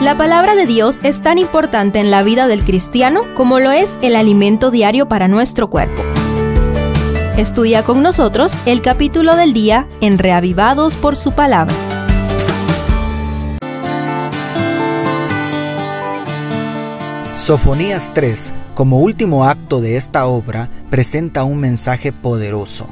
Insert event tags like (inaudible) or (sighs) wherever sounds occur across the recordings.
La palabra de Dios es tan importante en la vida del cristiano como lo es el alimento diario para nuestro cuerpo. Estudia con nosotros el capítulo del día en Reavivados por su palabra. Sofonías 3, como último acto de esta obra, presenta un mensaje poderoso.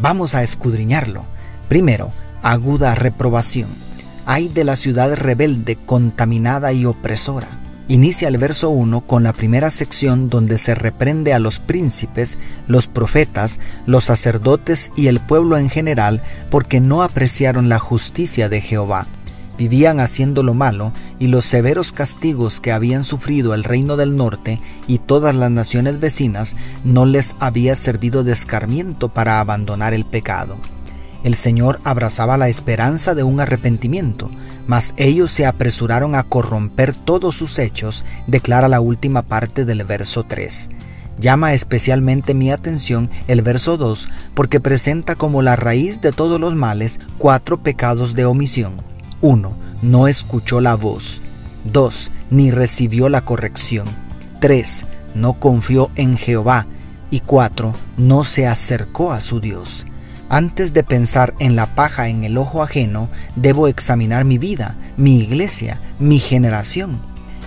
Vamos a escudriñarlo. Primero, aguda reprobación. Hay de la ciudad rebelde, contaminada y opresora. Inicia el verso 1 con la primera sección donde se reprende a los príncipes, los profetas, los sacerdotes y el pueblo en general porque no apreciaron la justicia de Jehová. Vivían haciendo lo malo y los severos castigos que habían sufrido el reino del norte y todas las naciones vecinas no les había servido de escarmiento para abandonar el pecado. El Señor abrazaba la esperanza de un arrepentimiento, mas ellos se apresuraron a corromper todos sus hechos, declara la última parte del verso 3. Llama especialmente mi atención el verso 2 porque presenta como la raíz de todos los males cuatro pecados de omisión. 1. No escuchó la voz. 2. Ni recibió la corrección. 3. No confió en Jehová. Y 4. No se acercó a su Dios. Antes de pensar en la paja en el ojo ajeno, debo examinar mi vida, mi iglesia, mi generación.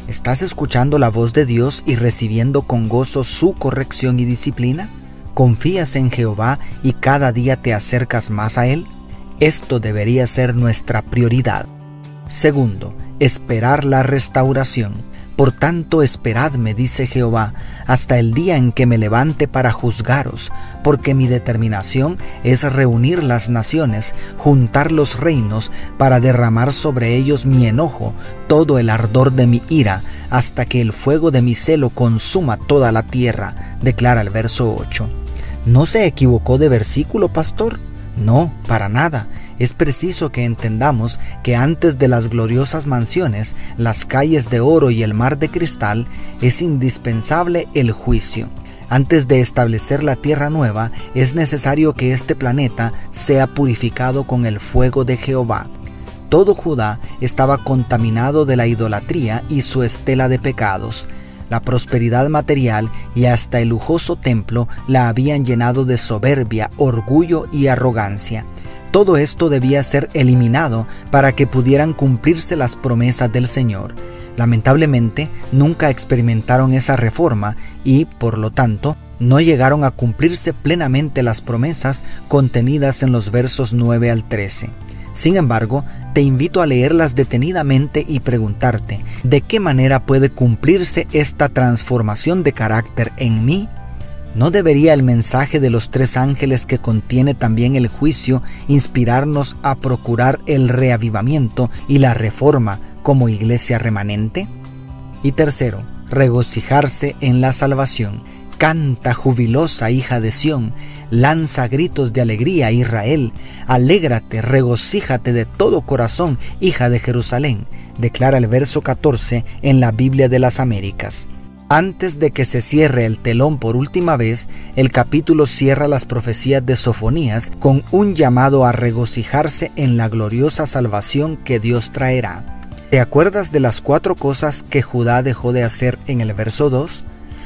¿Estás escuchando la voz de Dios y recibiendo con gozo su corrección y disciplina? ¿Confías en Jehová y cada día te acercas más a Él? Esto debería ser nuestra prioridad. Segundo, esperar la restauración. Por tanto, esperadme, dice Jehová, hasta el día en que me levante para juzgaros, porque mi determinación es reunir las naciones, juntar los reinos, para derramar sobre ellos mi enojo, todo el ardor de mi ira, hasta que el fuego de mi celo consuma toda la tierra, declara el verso 8. ¿No se equivocó de versículo, pastor? No, para nada es preciso que entendamos que antes de las gloriosas mansiones, las calles de oro y el mar de cristal, es indispensable el juicio. Antes de establecer la tierra nueva, es necesario que este planeta sea purificado con el fuego de Jehová. Todo Judá estaba contaminado de la idolatría y su estela de pecados. La prosperidad material y hasta el lujoso templo la habían llenado de soberbia, orgullo y arrogancia. Todo esto debía ser eliminado para que pudieran cumplirse las promesas del Señor. Lamentablemente, nunca experimentaron esa reforma y, por lo tanto, no llegaron a cumplirse plenamente las promesas contenidas en los versos 9 al 13. Sin embargo, te invito a leerlas detenidamente y preguntarte, ¿de qué manera puede cumplirse esta transformación de carácter en mí? ¿No debería el mensaje de los tres ángeles que contiene también el juicio inspirarnos a procurar el reavivamiento y la reforma como iglesia remanente? Y tercero, regocijarse en la salvación. Canta jubilosa hija de Sión, lanza gritos de alegría Israel, alégrate, regocíjate de todo corazón, hija de Jerusalén, declara el verso 14 en la Biblia de las Américas. Antes de que se cierre el telón por última vez, el capítulo cierra las profecías de Sofonías con un llamado a regocijarse en la gloriosa salvación que Dios traerá. ¿Te acuerdas de las cuatro cosas que Judá dejó de hacer en el verso 2?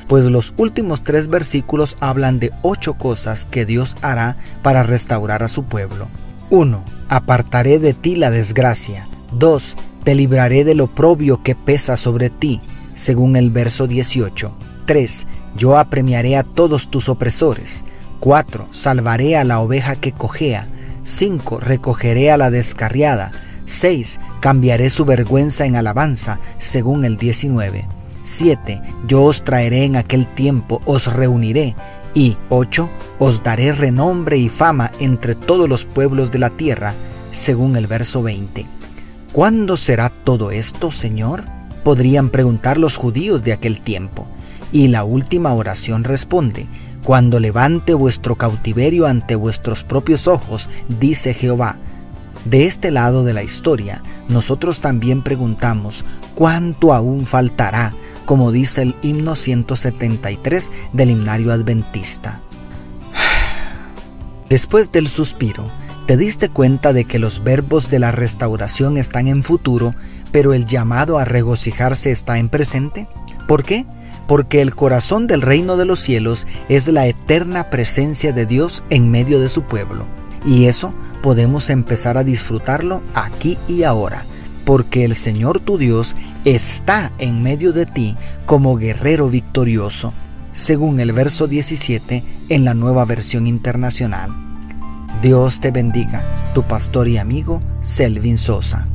Pues los últimos tres versículos hablan de ocho cosas que Dios hará para restaurar a su pueblo. 1. Apartaré de ti la desgracia. 2. Te libraré del oprobio que pesa sobre ti según el verso 18. 3. Yo apremiaré a todos tus opresores. 4. Salvaré a la oveja que cojea. 5. Recogeré a la descarriada. 6. Cambiaré su vergüenza en alabanza, según el 19. 7. Yo os traeré en aquel tiempo, os reuniré. Y 8. Os daré renombre y fama entre todos los pueblos de la tierra, según el verso 20. ¿Cuándo será todo esto, Señor? podrían preguntar los judíos de aquel tiempo. Y la última oración responde, Cuando levante vuestro cautiverio ante vuestros propios ojos, dice Jehová. De este lado de la historia, nosotros también preguntamos, ¿cuánto aún faltará? como dice el himno 173 del himnario adventista. (sighs) Después del suspiro, ¿te diste cuenta de que los verbos de la restauración están en futuro pero el llamado a regocijarse está en presente. ¿Por qué? Porque el corazón del reino de los cielos es la eterna presencia de Dios en medio de su pueblo. Y eso podemos empezar a disfrutarlo aquí y ahora, porque el Señor tu Dios está en medio de ti como guerrero victorioso, según el verso 17 en la nueva versión internacional. Dios te bendiga, tu pastor y amigo Selvin Sosa.